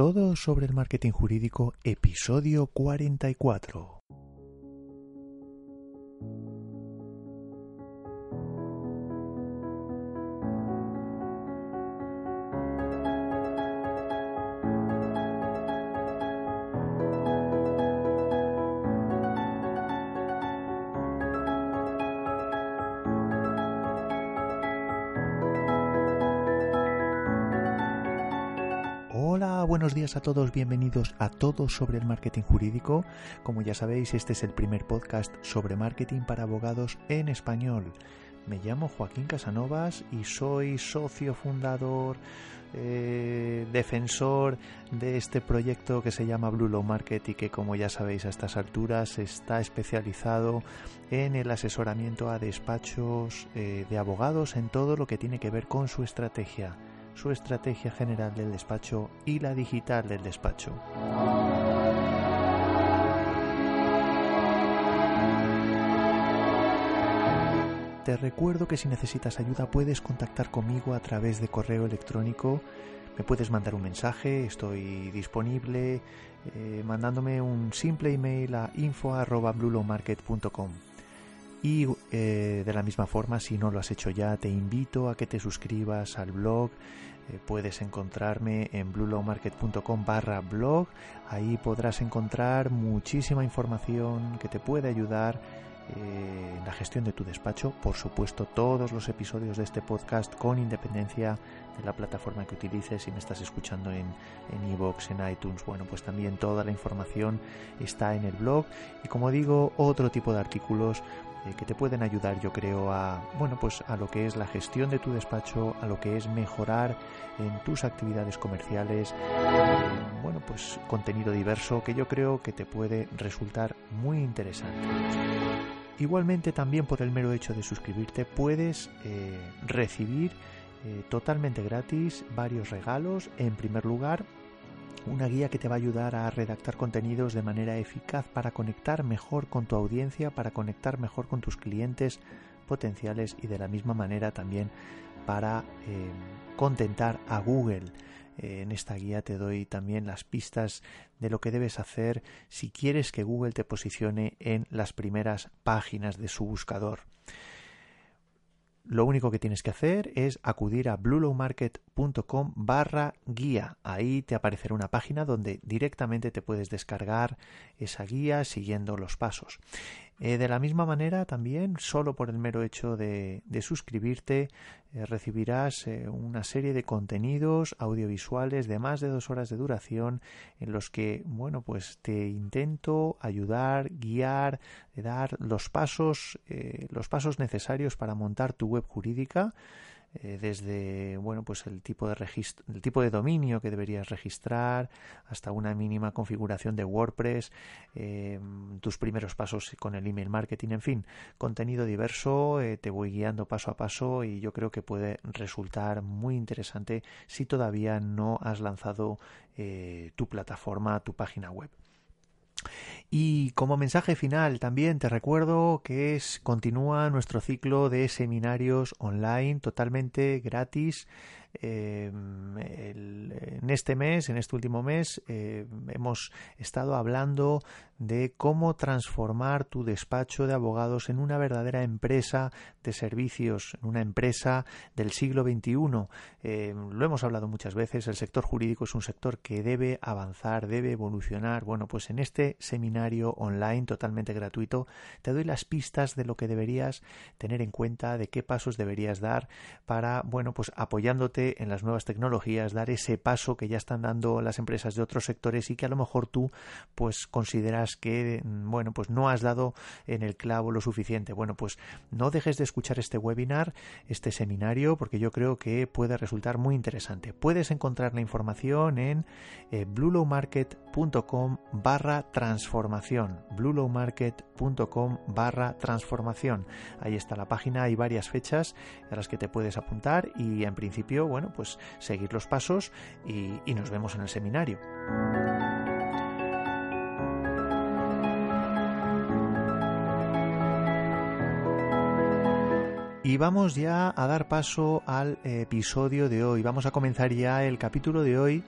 Todo sobre el marketing jurídico, episodio 44. Buenos días a todos, bienvenidos a todos sobre el marketing jurídico. Como ya sabéis, este es el primer podcast sobre marketing para abogados en español. Me llamo Joaquín Casanovas y soy socio fundador, eh, defensor de este proyecto que se llama Blue Law Market y que como ya sabéis a estas alturas está especializado en el asesoramiento a despachos eh, de abogados en todo lo que tiene que ver con su estrategia su estrategia general del despacho y la digital del despacho. Te recuerdo que si necesitas ayuda puedes contactar conmigo a través de correo electrónico. Me puedes mandar un mensaje, estoy disponible eh, mandándome un simple email a info.bluelowmarket.com. Y eh, de la misma forma, si no lo has hecho ya, te invito a que te suscribas al blog. Eh, puedes encontrarme en bluelowmarket.com barra blog. Ahí podrás encontrar muchísima información que te puede ayudar eh, en la gestión de tu despacho. Por supuesto, todos los episodios de este podcast con independencia de la plataforma que utilices. Si me estás escuchando en en iVoox, en iTunes, bueno, pues también toda la información está en el blog. Y como digo, otro tipo de artículos eh, que te pueden ayudar yo creo a bueno pues a lo que es la gestión de tu despacho a lo que es mejorar en tus actividades comerciales bueno pues contenido diverso que yo creo que te puede resultar muy interesante. Igualmente también por el mero hecho de suscribirte puedes eh, recibir eh, totalmente gratis varios regalos. En primer lugar una guía que te va a ayudar a redactar contenidos de manera eficaz para conectar mejor con tu audiencia, para conectar mejor con tus clientes potenciales y de la misma manera también para eh, contentar a Google. Eh, en esta guía te doy también las pistas de lo que debes hacer si quieres que Google te posicione en las primeras páginas de su buscador lo único que tienes que hacer es acudir a bluelowmarket.com barra guía. Ahí te aparecerá una página donde directamente te puedes descargar esa guía siguiendo los pasos. Eh, de la misma manera, también, solo por el mero hecho de, suscribirte, eh, recibirás eh, una serie de contenidos audiovisuales de más de dos horas de duración en los que, bueno, pues te intento ayudar, guiar, dar los pasos, los pasos necesarios para montar tu web jurídica eh, desde bueno pues el tipo de registro, el tipo de dominio que deberías registrar hasta una mínima configuración de WordPress eh, tus primeros pasos con el email marketing en fin contenido diverso eh, te voy guiando paso a paso y yo creo que puede resultar muy interesante si todavía no has lanzado tu plataforma tu página web y como mensaje final también te recuerdo que es continúa nuestro ciclo de seminarios online totalmente gratis Em, en este mes, en este último mes, eh, hemos estado hablando de cómo transformar tu despacho de abogados en una verdadera empresa de servicios, en una empresa del siglo XXI. Em, lo hemos hablado muchas veces, el sector jurídico es un sector que debe avanzar, debe evolucionar. Bueno, pues en este seminario online totalmente gratuito te doy las pistas de lo que deberías tener en cuenta, de qué pasos deberías dar para, bueno, pues apoyándote en las nuevas tecnologías, dar ese paso que ya están dando las empresas de otros sectores y que a lo mejor tú pues consideras que mm, bueno, pues no has dado en el clavo lo suficiente. Bueno, pues no dejes de escuchar este webinar, este seminario, porque yo creo que puede resultar muy interesante. Puedes encontrar la información en eh, bluelowmarket.com barra transformación. bluelowmarket.com barra transformación. Ahí está la página, hay varias fechas a las que te puedes apuntar y en principio bueno, pues seguir los pasos y, y nos vemos en el seminario. Y vamos ya a dar paso al episodio de hoy. Vamos a comenzar ya el capítulo de hoy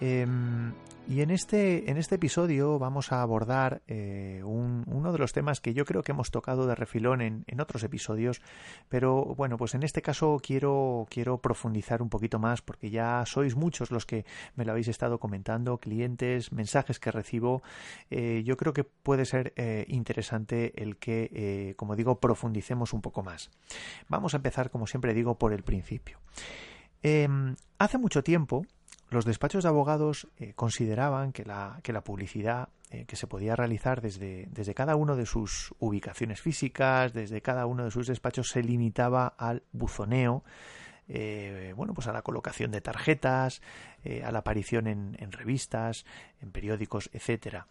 Em, y en este, en este episodio vamos a abordar eh, uno de los temas que yo creo que hemos tocado de refilón en, en, otros episodios, pero bueno, pues en este caso quiero, quiero profundizar un poquito más porque ya sois muchos los que me lo habéis estado comentando, clientes, mensajes que recibo. Eh, yo creo que puede ser eh, interesante el que, como digo, profundicemos un poco más. Vamos a empezar, como siempre digo, por el principio. Em, hace mucho tiempo, los despachos de abogados eh, consideraban que la, que la publicidad eh, que se podía realizar desde, desde, cada uno de sus ubicaciones físicas, desde cada uno de sus despachos, se limitaba al buzoneo, eh, bueno, pues a la colocación de tarjetas, a la aparición en, en, revistas, en periódicos, etcétera.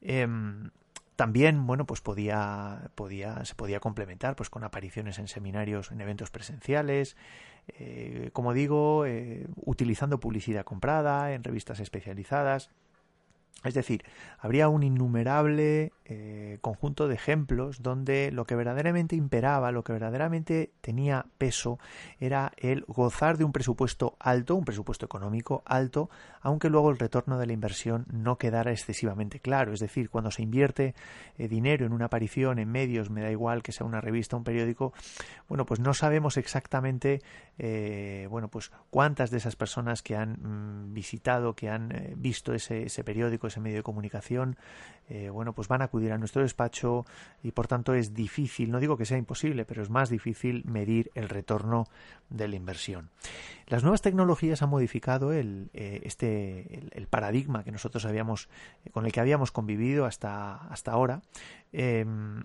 Em, también, bueno, pues podía, podía, se podía complementar pues con apariciones en seminarios, en eventos presenciales, eh, como digo, eh, utilizando publicidad comprada en revistas especializadas. Es decir, habría un innumerable eh, conjunto de ejemplos donde lo que verdaderamente imperaba, lo que verdaderamente tenía peso, era el gozar de un presupuesto alto, un presupuesto económico alto, aunque luego el retorno de la inversión no quedara excesivamente claro. Es decir, cuando se invierte eh, dinero en una aparición en medios, me da igual que sea una revista un periódico, bueno, pues no sabemos exactamente, eh, bueno, pues cuántas de esas personas que han mm, visitado, que han visto ese, ese periódico, ese medio de comunicación, eh, bueno, pues van a acudir a nuestro despacho y por tanto es difícil, no digo que sea imposible, pero es más difícil medir el retorno de la inversión. Las nuevas tecnologías han modificado el, eh, este, el, paradigma que nosotros habíamos, con el que habíamos convivido hasta, hasta ahora. Em,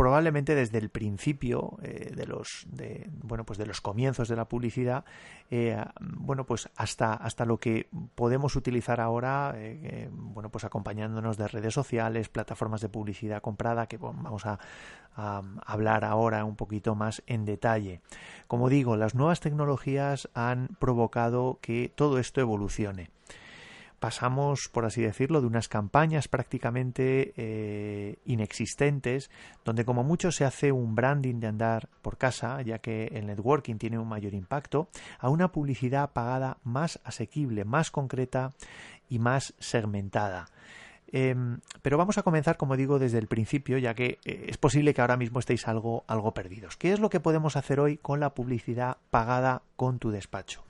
probablemente desde el principio eh, de los de, bueno pues de los comienzos de la publicidad eh, bueno pues hasta hasta lo que podemos utilizar ahora eh, bueno pues acompañándonos de redes sociales plataformas de publicidad comprada que vamos a, a, hablar ahora un poquito más en detalle. Como digo las nuevas tecnologías han provocado que todo esto evolucione pasamos, por así decirlo, de unas campañas prácticamente eh, inexistentes, donde como mucho se hace un branding de andar por casa, ya que el networking tiene un mayor impacto, a una publicidad pagada más asequible, más concreta y más segmentada. Em, pero vamos a comenzar, como digo, desde el principio, ya que eh, es posible que ahora mismo estéis algo, algo perdidos. ¿Qué es lo que podemos hacer hoy con la publicidad pagada con tu despacho?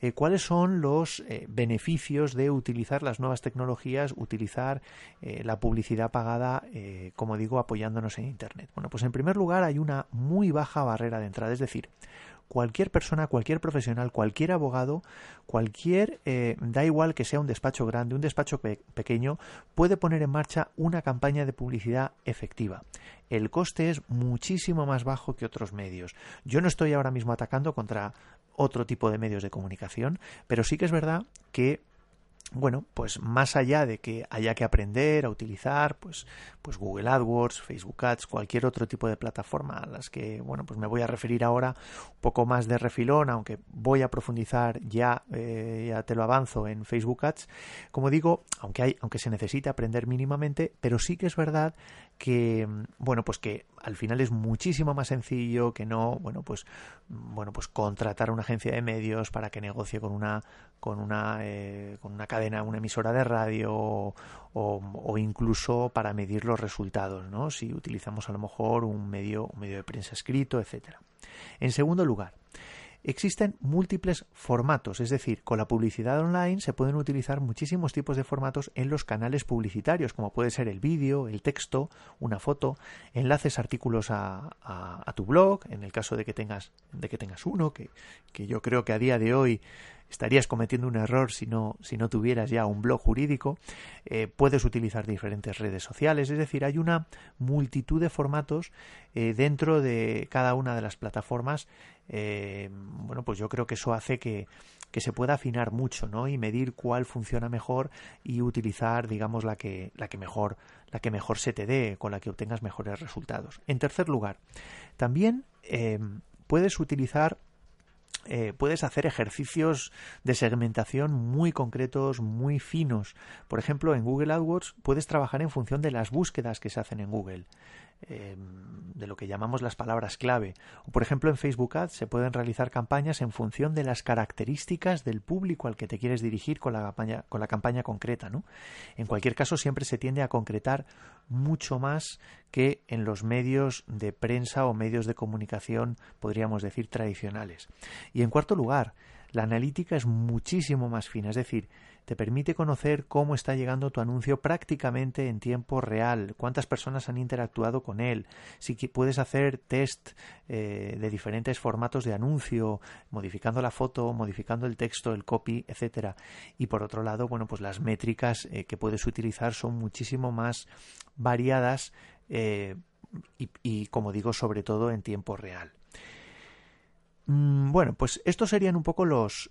Eh, cuáles son los eh, beneficios de utilizar las nuevas tecnologías, utilizar eh, la publicidad pagada, como digo, apoyándonos en Internet. Bueno, pues en primer lugar hay una muy baja barrera de entrada, es decir, cualquier persona, cualquier profesional, cualquier abogado, cualquier, da igual que sea un despacho grande, un despacho pequeño, puede poner en marcha una campaña de publicidad efectiva. El coste es muchísimo más bajo que otros medios. Yo no estoy ahora mismo atacando contra otro tipo de medios de comunicación, pero sí que es verdad que bueno, pues más allá de que haya que aprender a utilizar, pues, pues Google AdWords, Facebook Ads, cualquier otro tipo de plataforma a las que, bueno, pues me voy a referir ahora un poco más de refilón, aunque voy a profundizar ya, eh, ya te lo avanzo en Facebook Ads. Como digo, aunque hay, aunque se necesita aprender mínimamente, pero sí que es verdad que, bueno, pues que al final es muchísimo más sencillo que no, bueno, pues, bueno, pues contratar una agencia de medios para que negocie con una, con una, eh, con una cadena, una emisora de radio o, incluso para medir los resultados, ¿no? Si utilizamos a lo mejor un medio, un medio de prensa escrito, etcétera. En segundo lugar, Existen múltiples formatos, es decir, con la publicidad online se pueden utilizar muchísimos tipos de formatos en los canales publicitarios, como puede ser el vídeo, el texto, una foto, enlaces, artículos a, tu blog, en el caso de que tengas, de que tengas uno, que, que yo creo que a día de hoy estarías cometiendo un error si no, si no tuvieras ya un blog jurídico. Eh, puedes utilizar diferentes redes sociales, es decir, hay una multitud de formatos eh, dentro de cada una de las plataformas. Eh, bueno, pues yo creo que eso hace que, que se pueda afinar mucho, ¿no? Y medir cuál funciona mejor y utilizar, digamos, la que, la que mejor, la que mejor se te dé, con la que obtengas mejores resultados. En tercer lugar, también puedes utilizar eh, puedes hacer ejercicios de segmentación muy concretos, muy finos. Por ejemplo, en Google AdWords puedes trabajar en función de las búsquedas que se hacen en Google. Em, de lo que llamamos las palabras clave. O, por ejemplo, en Facebook Ads se pueden realizar campañas en función de las características del público al que te quieres dirigir con la campaña, con la campaña concreta. En cualquier caso, siempre se tiende a concretar mucho más que en los medios de prensa o medios de comunicación, podríamos decir, tradicionales. Y en cuarto lugar, la analítica es muchísimo más fina, es decir, te permite conocer cómo está llegando tu anuncio prácticamente en tiempo real, cuántas personas han interactuado con él, si puedes hacer test eh, de diferentes formatos de anuncio, modificando la foto, modificando el texto, el copy, etcétera. Y por otro lado, bueno, pues las métricas eh, que puedes utilizar son muchísimo más variadas eh, y, como digo, sobre todo en tiempo real. Mm, bueno, pues estos serían un poco los,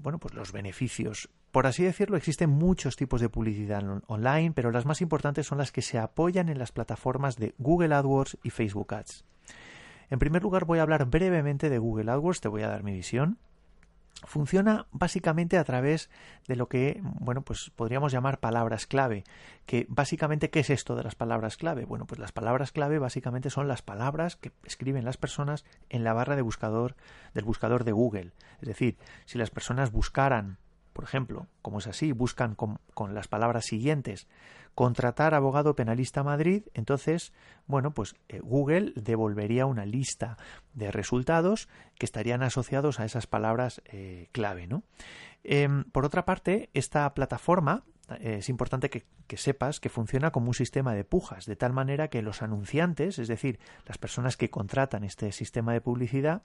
bueno, pues los beneficios por así decirlo, existen muchos tipos de publicidad online, pero las más importantes son las que se apoyan en las plataformas de Google AdWords y Facebook Ads. En primer lugar, voy a hablar brevemente de Google AdWords, te voy a dar mi visión. Funciona básicamente a través de lo que, bueno, pues podríamos llamar palabras clave. Que básicamente, ¿qué es esto de las palabras clave? Bueno, pues las palabras clave básicamente son las palabras que escriben las personas en la barra de buscador del buscador de Google. Es decir, si las personas buscaran por ejemplo, como es así, buscan con, las palabras siguientes contratar abogado penalista Madrid, entonces, bueno, pues eh, Google devolvería una lista de resultados que estarían asociados a esas palabras eh, clave, ¿no? Em, por otra parte, esta plataforma eh, es importante que, que, sepas que funciona como un sistema de pujas, de tal manera que los anunciantes, es decir, las personas que contratan este sistema de publicidad,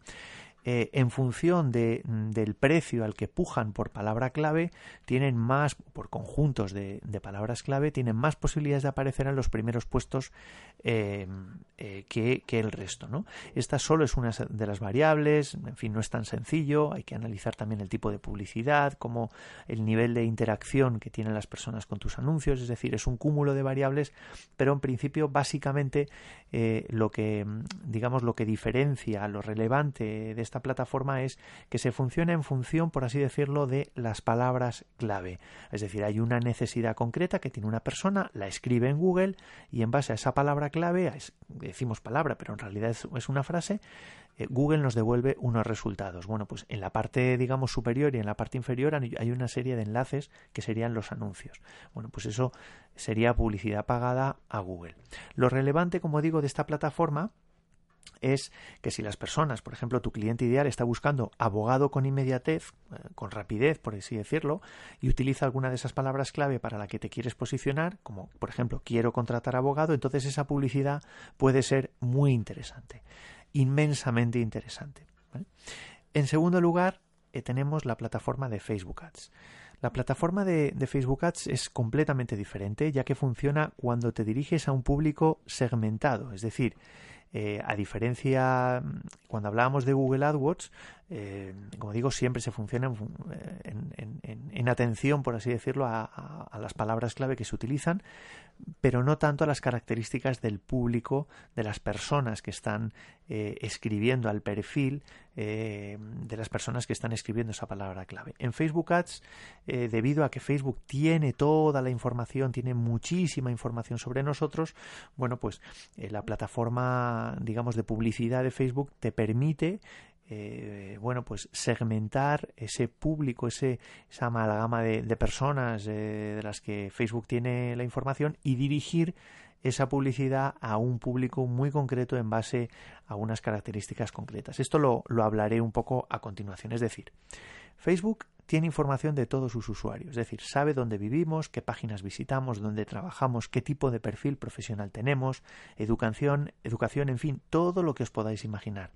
eh, en función de, del precio al que pujan por palabra clave, tienen más, por conjuntos de, palabras clave, tienen más posibilidades de aparecer en los primeros puestos eh, eh, que, que, el resto. ¿no? Esta solo es una de las variables, en fin, no es tan sencillo, hay que analizar también el tipo de publicidad, como el nivel de interacción que tienen las personas con tus anuncios, es decir, es un cúmulo de variables, pero en principio, básicamente, lo que, digamos, lo que diferencia, lo relevante de esta plataforma es que se funciona en función, por así decirlo, de las palabras clave. Es decir, hay una necesidad concreta que tiene una persona, la escribe en Google y en base a esa palabra clave, decimos palabra, pero en realidad es, una frase, eh, Google nos devuelve unos resultados. Bueno, pues en la parte, digamos, superior y en la parte inferior hay una serie de enlaces que serían los anuncios. Bueno, pues eso sería publicidad pagada a Google. Lo relevante, como digo, de esta plataforma es que si las personas, por ejemplo, tu cliente ideal está buscando abogado con inmediatez, eh, con rapidez, por así decirlo, y utiliza alguna de esas palabras clave para la que te quieres posicionar, como por ejemplo quiero contratar abogado, entonces esa publicidad puede ser muy interesante, inmensamente interesante. En segundo lugar, eh, tenemos la plataforma de Facebook Ads. La plataforma de, de, Facebook Ads es completamente diferente, ya que funciona cuando te diriges a un público segmentado, es decir, eh, a diferencia, mm, cuando hablábamos de Google AdWords, eh, como digo, siempre se funciona en, atención, por así decirlo, a, las palabras clave que se utilizan, pero no tanto a las características del público, de las personas que están eh, escribiendo al perfil de las personas que están escribiendo esa palabra clave. En Facebook Ads, debido a que Facebook tiene toda la información, tiene muchísima información sobre nosotros, bueno, pues la plataforma digamos, de publicidad de Facebook te permite eh, bueno, pues segmentar ese público, ese, esa amalgama de, personas eh, de las que Facebook tiene la información y dirigir esa publicidad a un público muy concreto en base a unas características concretas. Esto lo, lo hablaré un poco a continuación. Es decir, Facebook tiene información de todos sus usuarios, es decir, sabe dónde vivimos, qué páginas visitamos, dónde trabajamos, qué tipo de perfil profesional tenemos, educación, educación, en fin, todo lo que os podáis imaginar.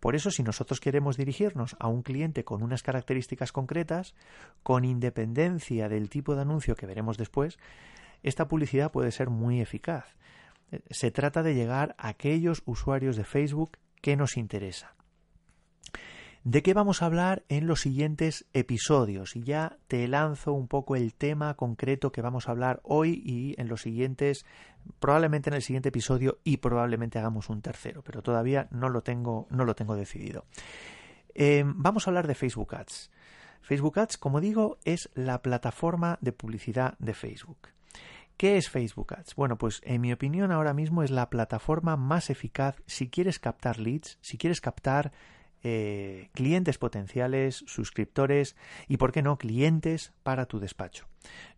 Por eso, si nosotros queremos dirigirnos a un cliente con unas características concretas, con independencia del tipo de anuncio que veremos después, esta publicidad puede ser muy eficaz. Se trata de llegar a aquellos usuarios de Facebook que nos interesan. ¿De qué vamos a hablar en los siguientes episodios? Y ya te lanzo un poco el tema concreto que vamos a hablar hoy y en los siguientes, probablemente en el siguiente episodio y probablemente hagamos un tercero, pero todavía no lo tengo, no lo tengo decidido. Em, vamos a hablar de Facebook Ads. Facebook Ads, como digo, es la plataforma de publicidad de Facebook. ¿Qué es Facebook Ads? Bueno, pues en mi opinión ahora mismo es la plataforma más eficaz si quieres captar leads, si quieres captar eh, clientes potenciales, suscriptores y, por qué no, clientes para tu despacho.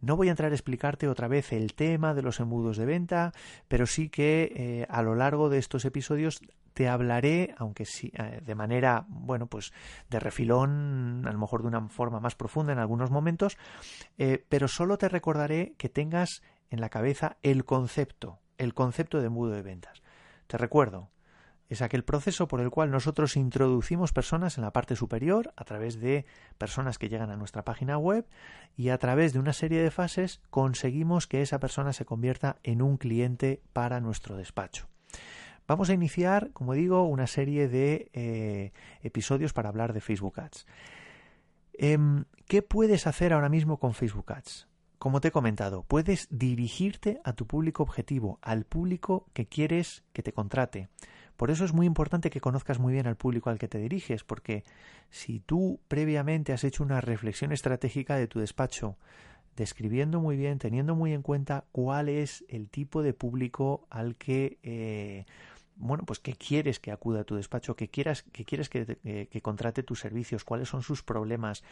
No voy a entrar a explicarte otra vez el tema de los embudos de venta, pero sí que eh, a lo largo de estos episodios te hablaré, aunque sí, eh, de manera, bueno, pues de refilón, a lo mejor de una forma más profunda en algunos momentos, pero solo te recordaré que tengas en la cabeza el concepto, el concepto de embudo de ventas. Te recuerdo, es aquel proceso por el cual nosotros introducimos personas en la parte superior a través de personas que llegan a nuestra página web y a través de una serie de fases conseguimos que esa persona se convierta en un cliente para nuestro despacho. Vamos a iniciar, como digo, una serie de eh, episodios para hablar de Facebook Ads. Em, ¿Qué puedes hacer ahora mismo con Facebook Ads? Como te he comentado, puedes dirigirte a tu público objetivo, al público que quieres que te contrate. Por eso es muy importante que conozcas muy bien al público al que te diriges, porque si tú previamente has hecho una reflexión estratégica de tu despacho, describiendo muy bien, teniendo muy en cuenta cuál es el tipo de público al que eh, bueno, pues que quieres que acuda a tu despacho, que quieras, que quieres que, que, contrate tus servicios, cuáles son sus problemas,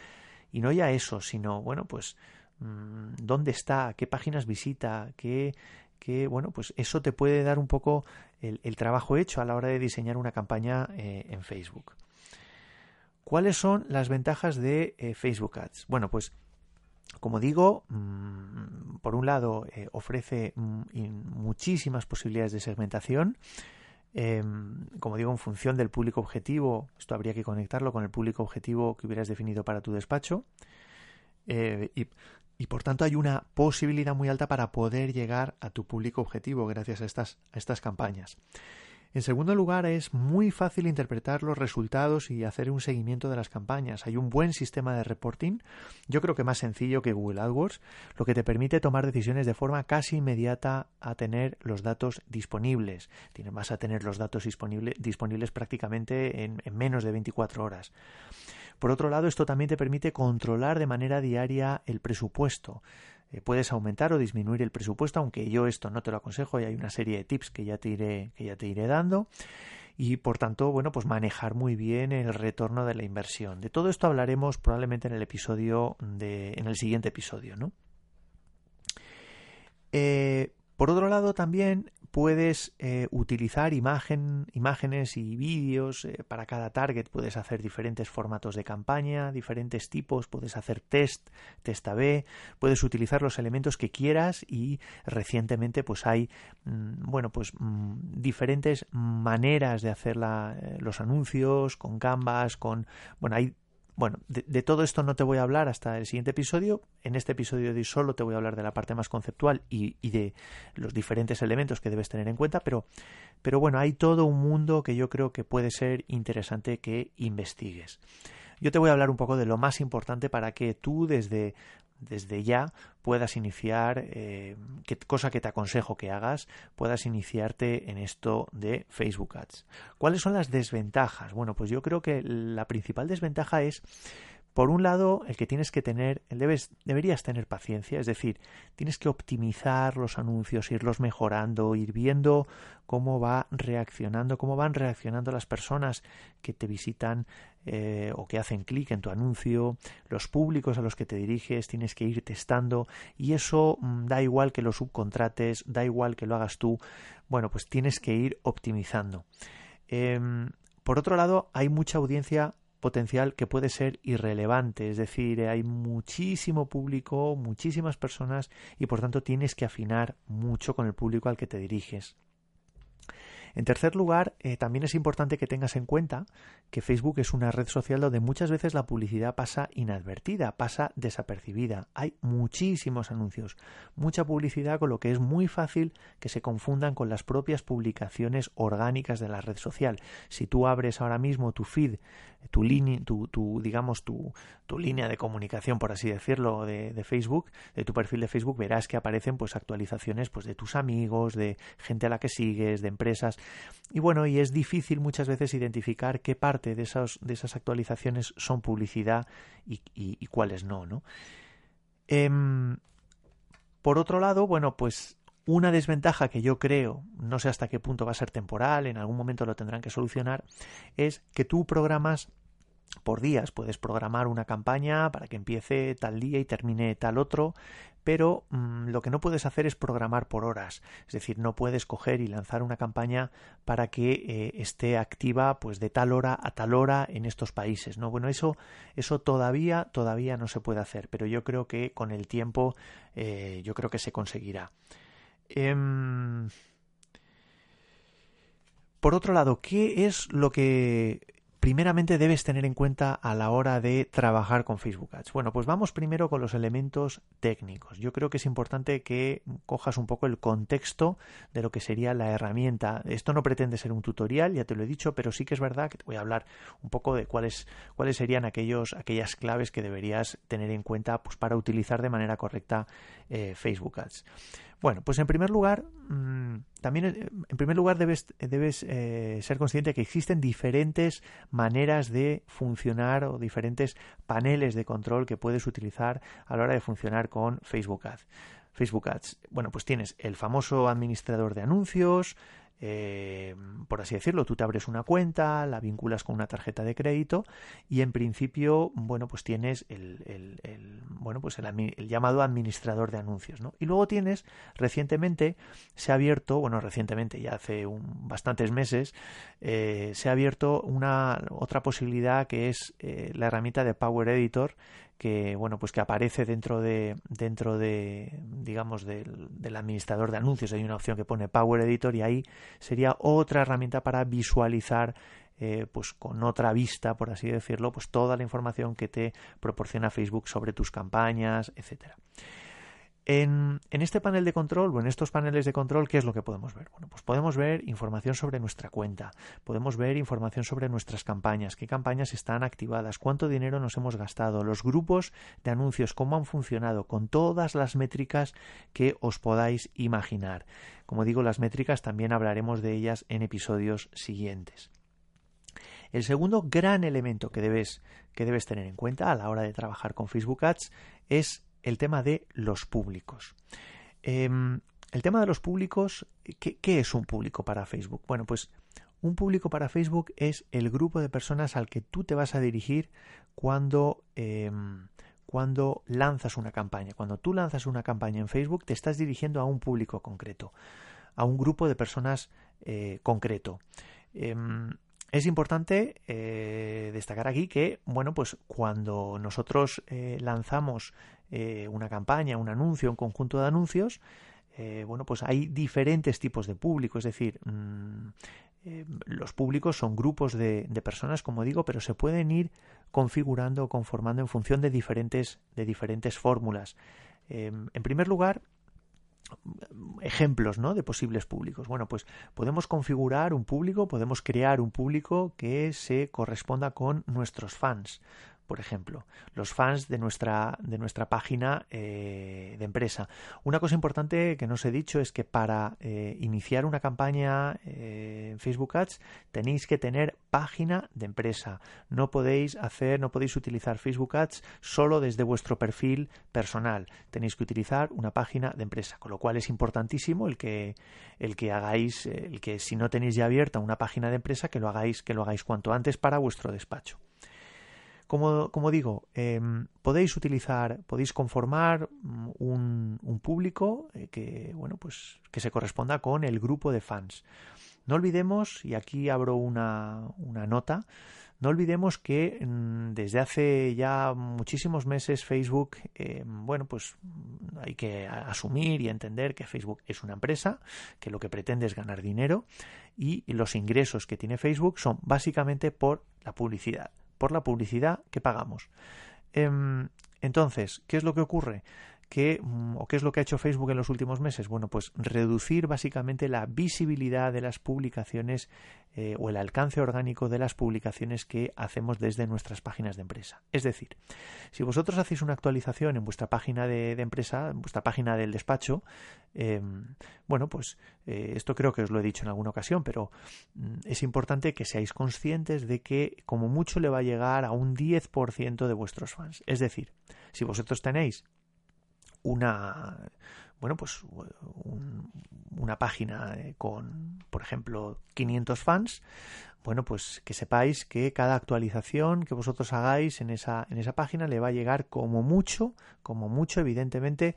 y no ya eso, sino bueno, pues dónde está, qué páginas visita, qué, que, bueno, pues eso te puede dar un poco el, trabajo hecho a la hora de diseñar una campaña eh, en Facebook. ¿Cuáles son las ventajas de eh, Facebook Ads? Bueno, pues como digo, mm, por un lado eh, ofrece mm, muchísimas posibilidades de segmentación. Em, como digo, en función del público objetivo, esto habría que conectarlo con el público objetivo que hubieras definido para tu despacho. Y por tanto hay una posibilidad muy alta para poder llegar a tu público objetivo gracias a estas, a estas campañas. En segundo lugar, es muy fácil interpretar los resultados y hacer un seguimiento de las campañas. Hay un buen sistema de reporting, yo creo que más sencillo que Google AdWords, lo que te permite tomar decisiones de forma casi inmediata a tener los datos disponibles. Vas a tener los datos disponibles prácticamente en, en menos de 24 horas. Por otro lado, esto también te permite controlar de manera diaria el presupuesto. Eh, puedes aumentar o disminuir el presupuesto, aunque yo esto no te lo aconsejo y hay una serie de tips que ya te iré, que ya te iré dando y por tanto, bueno, pues manejar muy bien el retorno de la inversión. De todo esto hablaremos probablemente en el episodio de, en el siguiente episodio, ¿no? Eh, por otro lado, también puedes eh, utilizar imagen, imágenes y vídeos eh, para cada target. Puedes hacer diferentes formatos de campaña, diferentes tipos. Puedes hacer test, test A-B. Puedes utilizar los elementos que quieras y recientemente pues hay mm, bueno pues mm, diferentes maneras de hacer eh, los anuncios con Canvas, con bueno hay bueno, de, todo esto no te voy a hablar hasta el siguiente episodio. En este episodio de solo te voy a hablar de la parte más conceptual y, de los diferentes elementos que debes tener en cuenta, pero, pero bueno, hay todo un mundo que yo creo que puede ser interesante que investigues. Yo te voy a hablar un poco de lo más importante para que tú desde desde ya puedas iniciar, eh, cosa que te aconsejo que hagas, puedas iniciarte en esto de Facebook Ads. ¿Cuáles son las desventajas? Bueno, pues yo creo que la principal desventaja es por un lado, el que tienes que tener, debes, deberías tener paciencia, es decir, tienes que optimizar los anuncios, irlos mejorando, ir viendo cómo va reaccionando, cómo van reaccionando las personas que te visitan eh, o que hacen clic en tu anuncio, los públicos a los que te diriges, tienes que ir testando y eso mm, da igual que lo subcontrates, da igual que lo hagas tú, bueno, pues tienes que ir optimizando. Em, por otro lado, hay mucha audiencia potencial que puede ser irrelevante, es decir, hay muchísimo público, muchísimas personas y por tanto tienes que afinar mucho con el público al que te diriges. En tercer lugar, eh, también es importante que tengas en cuenta que Facebook es una red social donde muchas veces la publicidad pasa inadvertida, pasa desapercibida. Hay muchísimos anuncios, mucha publicidad, con lo que es muy fácil que se confundan con las propias publicaciones orgánicas de la red social. Si tú abres ahora mismo tu feed, tu línea, tu, digamos, tu, tu, línea de comunicación, por así decirlo, de, de, Facebook, de tu perfil de Facebook, verás que aparecen pues actualizaciones pues de tus amigos, de gente a la que sigues, de empresas Y bueno, y es difícil muchas veces identificar qué parte de, esos, de esas actualizaciones son publicidad y, cuáles no, ¿no? Em, por otro lado, bueno, pues una desventaja que yo creo, no sé hasta qué punto va a ser temporal, en algún momento lo tendrán que solucionar, es que tú programas por días. Puedes programar una campaña para que empiece tal día y termine tal otro, pero mm, lo que no puedes hacer es programar por horas. Es decir, no puedes coger y lanzar una campaña para que eh, esté activa pues de tal hora a tal hora en estos países. ¿no? Bueno, eso, eso todavía, todavía no se puede hacer, pero yo creo que con el tiempo eh, yo creo que se conseguirá. Em, por otro lado, ¿qué es lo que primeramente debes tener en cuenta a la hora de trabajar con Facebook Ads? Bueno, pues vamos primero con los elementos técnicos. Yo creo que es importante que cojas un poco el contexto de lo que sería la herramienta. Esto no pretende ser un tutorial, ya te lo he dicho, pero sí que es verdad que te voy a hablar un poco de cuáles, cuáles serían aquellos, aquellas claves que deberías tener en cuenta pues, para utilizar de manera correcta eh, Facebook Ads. Bueno, pues en primer lugar, mm, también eh, en primer lugar debes, debes eh, ser consciente que existen diferentes maneras de funcionar o diferentes paneles de control que puedes utilizar a la hora de funcionar con Facebook Ads. Facebook Ads. Bueno, pues tienes el famoso administrador de anuncios, eh, por así decirlo, tú te abres una cuenta, la vinculas con una tarjeta de crédito y en principio, bueno, pues tienes el, bueno, pues el, llamado administrador de anuncios, ¿no? Y luego tienes, recientemente se ha abierto, bueno, recientemente, ya hace bastantes meses, eh, se ha abierto una otra posibilidad que es eh, la herramienta de Power Editor que bueno pues que aparece dentro de dentro de digamos del, del, administrador de anuncios. Hay una opción que pone Power Editor y ahí sería otra herramienta para visualizar eh, pues con otra vista por así decirlo pues toda la información que te proporciona Facebook sobre tus campañas etcétera en, este panel de control o en estos paneles de control, ¿qué es lo que podemos ver? Bueno, pues podemos ver información sobre nuestra cuenta, podemos ver información sobre nuestras campañas, qué campañas están activadas, cuánto dinero nos hemos gastado, los grupos de anuncios, cómo han funcionado, con todas las métricas que os podáis imaginar. Como digo, las métricas también hablaremos de ellas en episodios siguientes. El segundo gran elemento que debes, que debes tener en cuenta a la hora de trabajar con Facebook Ads es el tema de los públicos. Em, el tema de los públicos, ¿qué, es un público para Facebook? Bueno, pues un público para Facebook es el grupo de personas al que tú te vas a dirigir cuando, em, cuando lanzas una campaña. Cuando tú lanzas una campaña en Facebook, te estás dirigiendo a un público concreto, a un grupo de personas eh, concreto. Em, es importante eh, destacar aquí que, bueno, pues cuando nosotros eh, lanzamos eh, una campaña, un anuncio, un conjunto de anuncios, bueno, pues hay diferentes tipos de público, es decir, mm, los públicos son grupos de, personas, como digo, pero se pueden ir configurando o conformando en función de diferentes, de diferentes fórmulas. en primer lugar, ejemplos ¿no? de posibles públicos. Bueno, pues podemos configurar un público, podemos crear un público que se corresponda con nuestros fans por ejemplo, los fans de nuestra, de nuestra página eh, de empresa. Una cosa importante que no os he dicho es que para eh, iniciar una campaña eh, en Facebook Ads tenéis que tener página de empresa. No podéis hacer, no podéis utilizar Facebook Ads solo desde vuestro perfil personal. Tenéis que utilizar una página de empresa, con lo cual es importantísimo el que, el que hagáis, el que si no tenéis ya abierta una página de empresa, que lo hagáis, que lo hagáis cuanto antes para vuestro despacho. Como, digo, em, podéis utilizar, podéis conformar mm, un, público eh, que, bueno, pues, que se corresponda con el grupo de fans. No olvidemos, y aquí abro una, nota, no olvidemos que mm, desde hace ya muchísimos meses Facebook, em, bueno, pues hay que asumir y entender que Facebook es una empresa, que lo que pretende es ganar dinero y los ingresos que tiene Facebook son básicamente por la publicidad por la publicidad que pagamos. Em, entonces, ¿qué es lo que ocurre? Mm, o qué es lo que ha hecho Facebook en los últimos meses? Bueno, pues reducir básicamente la visibilidad de las publicaciones eh, o el alcance orgánico de las publicaciones que hacemos desde nuestras páginas de empresa. Es decir, si vosotros hacéis una actualización en vuestra página de, empresa, en vuestra página del despacho, em, bueno, pues eh, esto creo que os lo he dicho en alguna ocasión, pero mm, es importante que seáis conscientes de que como mucho le va a llegar a un 10% de vuestros fans. Es decir, si vosotros tenéis una bueno pues una página eh, con por ejemplo 500 fans bueno pues que sepáis que cada actualización que vosotros hagáis en esa en esa página le va a llegar como mucho como mucho evidentemente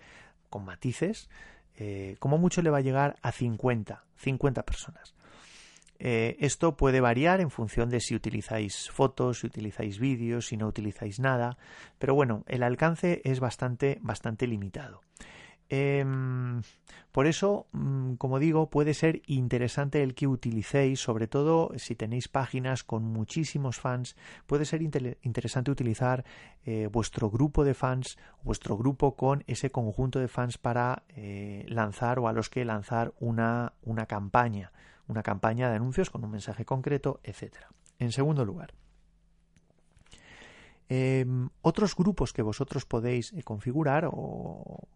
con matices eh, como mucho le va a llegar a 50 50 personas eh, esto puede variar en función de si utilizáis fotos, si utilizáis vídeos, si no utilizáis nada, pero bueno, el alcance es bastante, bastante limitado. Em, por eso, mm, como digo, puede ser interesante el que utilicéis, sobre todo si tenéis páginas con muchísimos fans, puede ser interesante utilizar eh, vuestro grupo de fans, vuestro grupo con ese conjunto de fans para eh, lanzar o a los que lanzar una, una campaña una campaña de anuncios con un mensaje concreto, etc. En segundo lugar, em, otros grupos que vosotros podéis eh, configurar o,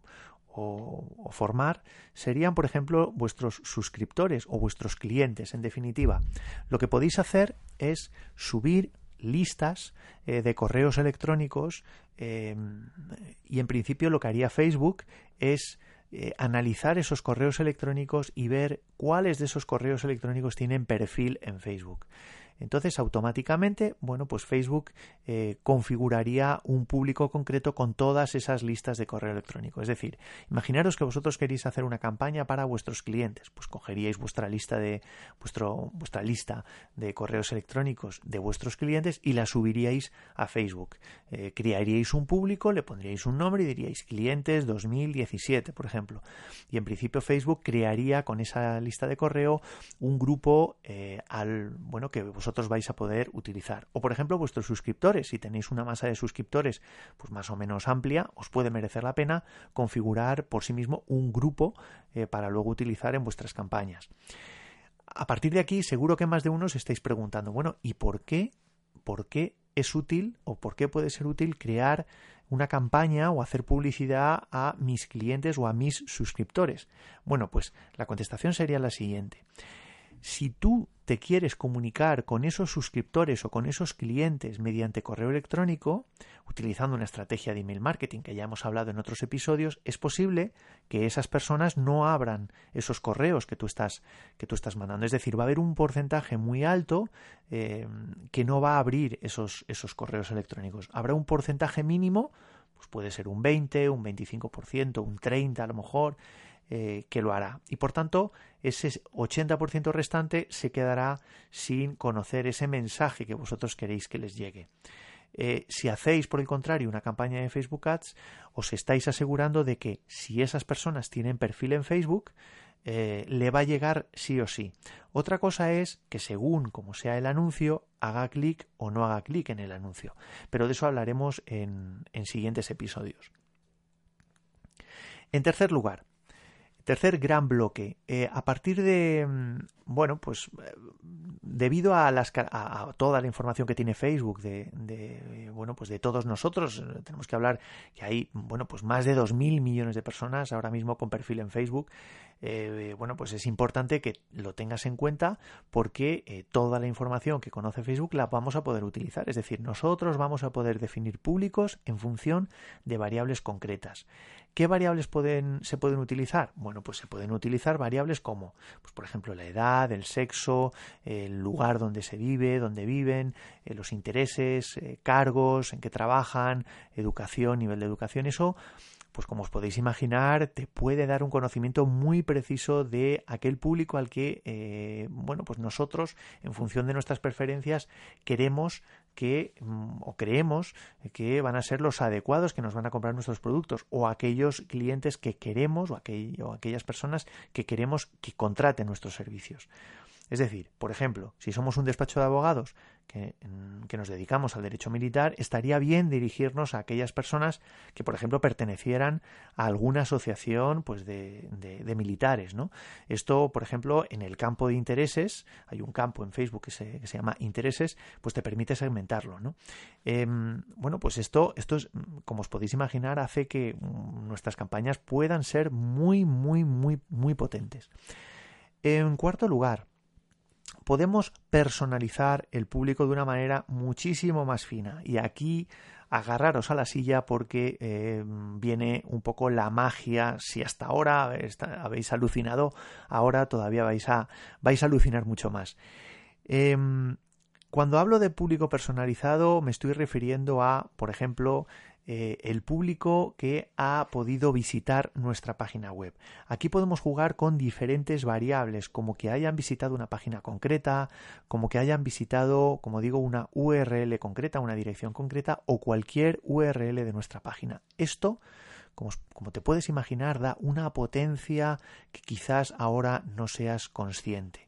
formar serían, por ejemplo, vuestros suscriptores o vuestros clientes. En definitiva, lo que podéis hacer es subir listas eh, de correos electrónicos em, y en principio lo que haría Facebook es eh, analizar esos correos electrónicos y ver cuáles de esos correos electrónicos tienen perfil en Facebook. Entonces, automáticamente, bueno, pues Facebook eh, configuraría un público concreto con todas esas listas de correo electrónico. Es decir, imaginaros que vosotros queréis hacer una campaña para vuestros clientes, pues cogeríais vuestra lista de vuestra lista de correos electrónicos de vuestros clientes y la subiríais a Facebook. Eh, crearíais un público, le pondríais un nombre y diríais clientes 2017, por ejemplo. Y en principio Facebook crearía con esa lista de correo un grupo eh, al bueno que vosotros vais a poder utilizar. O por ejemplo vuestros suscriptores, si tenéis una masa de suscriptores pues más o menos amplia, os puede merecer la pena configurar por sí mismo un grupo eh, para luego utilizar en vuestras campañas. A partir de aquí seguro que más de uno os estáis preguntando, bueno, ¿y por qué? ¿Por qué es útil o por qué puede ser útil crear una campaña o hacer publicidad a mis clientes o a mis suscriptores? Bueno, pues la contestación sería la siguiente si tú te quieres comunicar con esos suscriptores o con esos clientes mediante correo electrónico, utilizando una estrategia de email marketing que ya hemos hablado en otros episodios, es posible que esas personas no abran esos correos que tú estás, que tú estás mandando. Es decir, va a haber un porcentaje muy alto eh, que no va a abrir esos, esos correos electrónicos. Habrá un porcentaje mínimo, pues puede ser un 20, un 25%, un 30% a lo mejor, eh, que lo hará. Y por tanto, ese 80% restante se quedará sin conocer ese mensaje que vosotros queréis que les llegue. Eh, si hacéis, por el contrario, una campaña de Facebook Ads, os estáis asegurando de que si esas personas tienen perfil en Facebook, eh, le va a llegar sí o sí. Otra cosa es que según como sea el anuncio, haga clic o no haga clic en el anuncio. Pero de eso hablaremos en siguientes episodios. En tercer lugar, Tercer gran bloque. Eh, a partir de, mm, bueno, pues eh, debido a, las, a, toda la información que tiene Facebook de, bueno, pues de todos nosotros, eh, tenemos que hablar que hay, bueno, pues más de 2.000 millones de personas ahora mismo con perfil en Facebook. bueno, pues es importante que lo tengas en cuenta porque toda la información que conoce Facebook la vamos a poder utilizar. Es decir, nosotros vamos a poder definir públicos en función de variables concretas. ¿Qué variables se pueden utilizar? Bueno, pues se pueden utilizar variables como, pues por ejemplo, la edad, el sexo, el lugar donde se vive, donde viven, eh, los intereses, eh, cargos, en qué trabajan, educación, nivel de educación. Eso pues como os podéis imaginar, te puede dar un conocimiento muy preciso de aquel público al que, eh, bueno, pues nosotros, en función de nuestras preferencias, queremos que mm, o creemos que van a ser los adecuados que nos van a comprar nuestros productos o aquellos clientes que queremos o, o aquellas personas que queremos que contraten nuestros servicios. Es decir, por ejemplo, si somos un despacho de abogados que, nos dedicamos al derecho militar, estaría bien dirigirnos a aquellas personas que, por ejemplo, pertenecieran a alguna asociación pues, de, militares. ¿no? Esto, por ejemplo, en el campo de intereses, hay un campo en Facebook que se, llama intereses, pues te permite segmentarlo. ¿no? Em, bueno, pues esto, esto es, como os podéis imaginar, hace que mm, nuestras campañas puedan ser muy, muy, muy, muy potentes. En cuarto lugar, podemos personalizar el público de una manera muchísimo más fina. Y aquí agarraros a la silla porque eh, viene un poco la magia. Si hasta ahora habéis alucinado, ahora todavía vais a, vais a alucinar mucho más. Em, cuando hablo de público personalizado, me estoy refiriendo a, por ejemplo, eh, el público que ha podido visitar nuestra página web. Aquí podemos jugar con diferentes variables, como que hayan visitado una página concreta, como que hayan visitado, como digo, una URL concreta, una dirección concreta o cualquier URL de nuestra página. Esto como, te puedes imaginar, da una potencia que quizás ahora no seas consciente.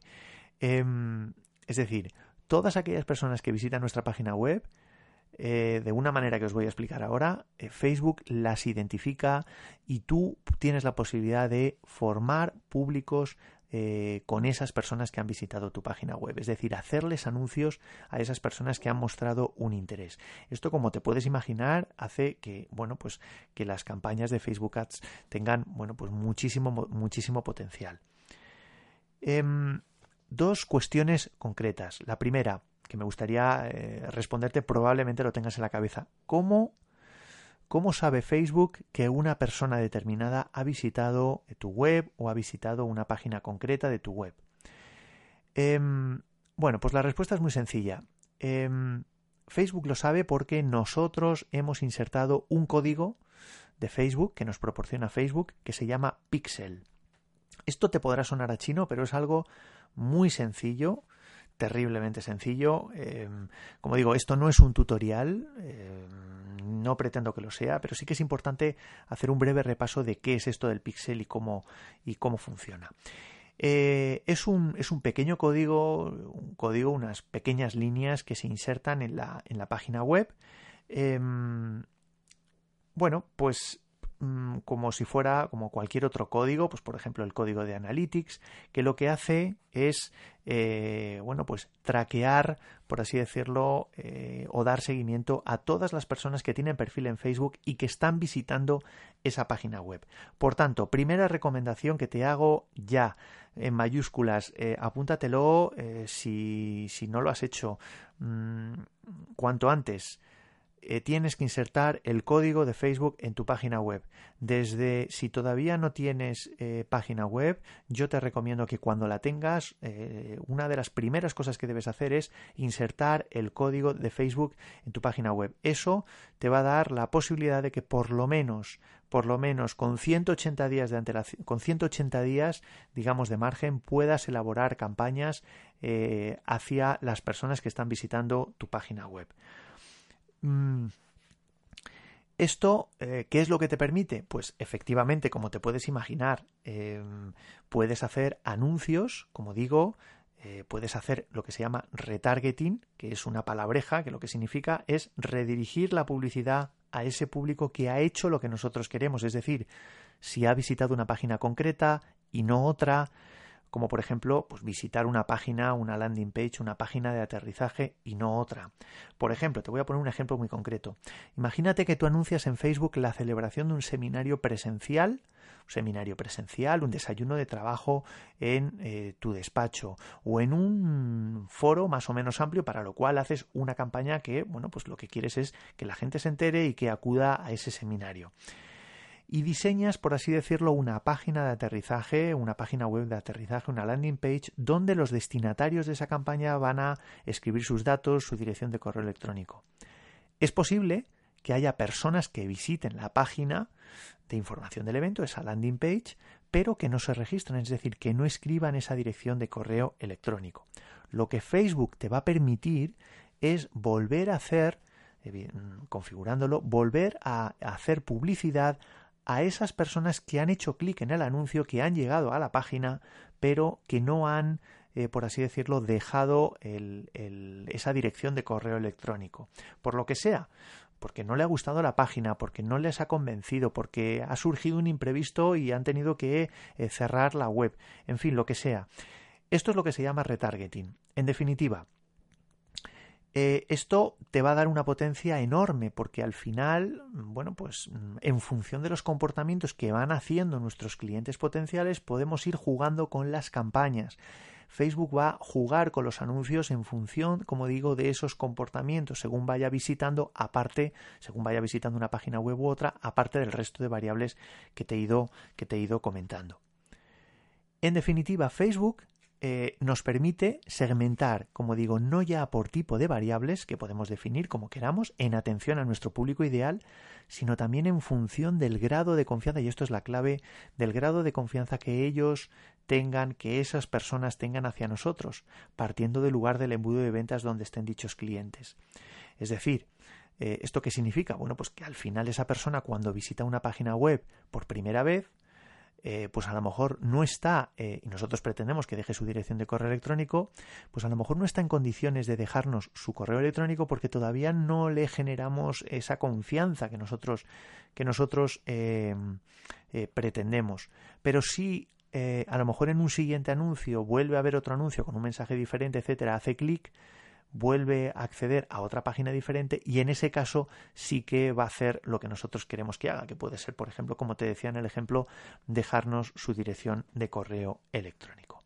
Em, es decir, todas aquellas personas que visitan nuestra página web eh, de una manera que os voy a explicar ahora, eh, Facebook las identifica y tú tienes la posibilidad de formar públicos eh, con esas personas que han visitado tu página web, es decir, hacerles anuncios a esas personas que han mostrado un interés. Esto, como te puedes imaginar, hace que, bueno, pues que las campañas de Facebook Ads tengan, bueno, pues muchísimo, muchísimo potencial. Em, dos cuestiones concretas. La primera, que me gustaría eh, responderte, probablemente lo tengas en la cabeza. ¿Cómo, ¿Cómo sabe Facebook que una persona determinada ha visitado tu web o ha visitado una página concreta de tu web? Em, bueno, pues la respuesta es muy sencilla. Em, Facebook lo sabe porque nosotros hemos insertado un código de Facebook que nos proporciona Facebook que se llama Pixel. Esto te podrá sonar a chino, pero es algo muy sencillo terriblemente sencillo. Em, como digo, esto no es un tutorial, em, no pretendo que lo sea, pero sí que es importante hacer un breve repaso de qué es esto del pixel y cómo, y cómo funciona. Eh, es, un, es, un, pequeño código, un código, unas pequeñas líneas que se insertan en la, en la página web. Bueno, pues Mm, como si fuera como cualquier otro código, pues por ejemplo el código de Analytics, que lo que hace es eh, bueno pues traquear, por así decirlo, eh, o dar seguimiento a todas las personas que tienen perfil en Facebook y que están visitando esa página web. Por tanto, primera recomendación que te hago ya en mayúsculas, eh, apúntatelo si, si, no lo has hecho mm, cuanto antes eh, tienes que insertar el código de Facebook en tu página web. Desde si todavía no tienes eh, página web, yo te recomiendo que cuando la tengas, eh, una de las primeras cosas que debes hacer es insertar el código de Facebook en tu página web. Eso te va a dar la posibilidad de que por lo menos, por lo menos con 180 días de antelación, con 180 días, digamos, de margen, puedas elaborar campañas hacia las personas que están visitando tu página web. Mm, ¿Esto eh, qué es lo que te permite? Pues efectivamente, como te puedes imaginar, em, puedes hacer anuncios, como digo, eh, puedes hacer lo que se llama retargeting, que es una palabreja que lo que significa es redirigir la publicidad a ese público que ha hecho lo que nosotros queremos, es decir, si ha visitado una página concreta y no otra, como por ejemplo pues visitar una página, una landing page, una página de aterrizaje y no otra. Por ejemplo, te voy a poner un ejemplo muy concreto. Imagínate que tú anuncias en Facebook la celebración de un seminario presencial, un seminario presencial, un desayuno de trabajo en eh, tu despacho o en un foro más o menos amplio para lo cual haces una campaña que, bueno, pues lo que quieres es que la gente se entere y que acuda a ese seminario y diseñas, por así decirlo, una página de aterrizaje, una página web de aterrizaje, una landing page, donde los destinatarios de esa campaña van a escribir sus datos, su dirección de correo electrónico. Es posible que haya personas que visiten la página de información del evento, esa landing page, pero que no se registren, es decir, que no escriban esa dirección de correo electrónico. Lo que Facebook te va a permitir es volver a hacer, eh, configurándolo, volver a hacer publicidad a esas personas que han hecho clic en el anuncio, que han llegado a la página, pero que no han eh, por así decirlo, dejado esa dirección de correo electrónico. Por lo que sea, porque no le ha gustado la página, porque no les ha convencido, porque ha surgido un imprevisto y han tenido que eh, cerrar la web, en fin, lo que sea. Esto es lo que se llama retargeting. En definitiva, eh, esto te va a dar una potencia enorme porque al final, bueno, pues en función de los comportamientos que van haciendo nuestros clientes potenciales, podemos ir jugando con las campañas. Facebook va a jugar con los anuncios en función, como digo, de esos comportamientos, según vaya visitando, aparte, según vaya visitando una página web u otra, aparte del resto de variables que te he ido, que te he ido comentando. En definitiva, Facebook eh, nos permite segmentar, como digo, no ya por tipo de variables que podemos definir como queramos, en atención a nuestro público ideal, sino también en función del grado de confianza, y esto es la clave, del grado de confianza que ellos tengan, que esas personas tengan hacia nosotros, partiendo del lugar del embudo de ventas donde estén dichos clientes. Es decir, eh, ¿esto qué significa? Bueno, pues que al final esa persona cuando visita una página web por primera vez, eh, pues a lo mejor no está, eh, y nosotros pretendemos que deje su dirección de correo electrónico, pues a lo mejor no está en condiciones de dejarnos su correo electrónico porque todavía no le generamos esa confianza que nosotros, que nosotros eh, pretendemos. Pero si a lo mejor en un siguiente anuncio vuelve a haber otro anuncio con un mensaje diferente, etcétera, hace clic, vuelve a acceder a otra página diferente y en ese caso sí que va a hacer lo que nosotros queremos que haga, que puede ser, por ejemplo, como te decía en el ejemplo, dejarnos su dirección de correo electrónico.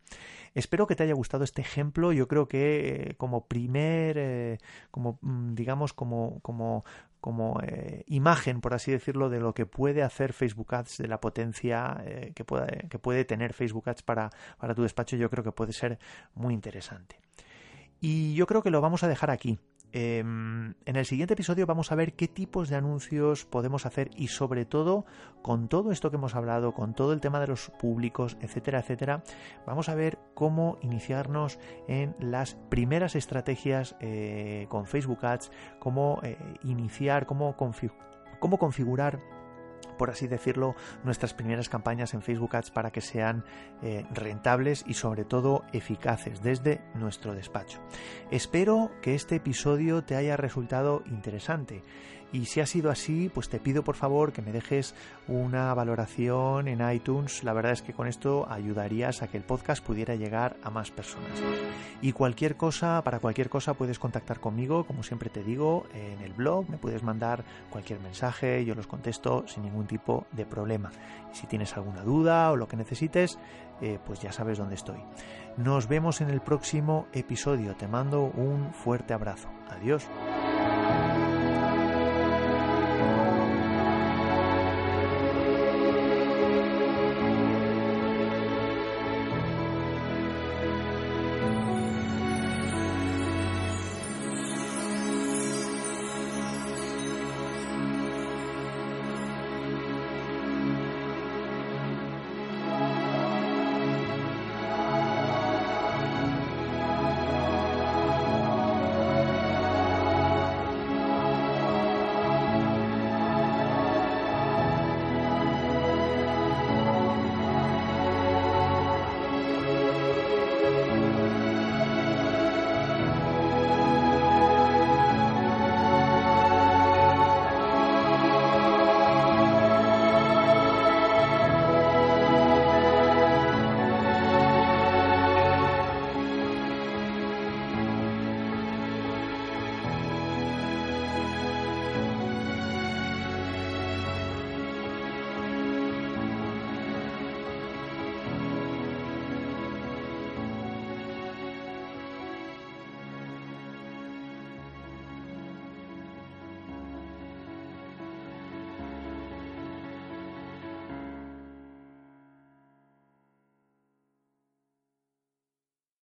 Espero que te haya gustado este ejemplo. Yo creo que eh, como primer, eh, como mm, digamos, como, como, como eh, imagen, por así decirlo, de lo que puede hacer Facebook Ads, de la potencia que, puede, que puede tener Facebook Ads para, para tu despacho, yo creo que puede ser muy interesante. Y yo creo que lo vamos a dejar aquí. Em, en el siguiente episodio vamos a ver qué tipos de anuncios podemos hacer y sobre todo con todo esto que hemos hablado, con todo el tema de los públicos, etcétera, etcétera, vamos a ver cómo iniciarnos en las primeras estrategias eh, con Facebook Ads, cómo eh, iniciar, cómo, cómo configurar por así decirlo, nuestras primeras campañas en Facebook Ads para que sean eh, rentables y sobre todo eficaces desde nuestro despacho. Espero que este episodio te haya resultado interesante. Y si ha sido así, pues te pido por favor que me dejes una valoración en iTunes. La verdad es que con esto ayudarías a que el podcast pudiera llegar a más personas. Y cualquier cosa, para cualquier cosa puedes contactar conmigo, como siempre te digo, en el blog. Me puedes mandar cualquier mensaje, yo los contesto sin ningún tipo de problema. Si tienes alguna duda o lo que necesites, eh, pues ya sabes dónde estoy. Nos vemos en el próximo episodio. Te mando un fuerte abrazo. Adiós.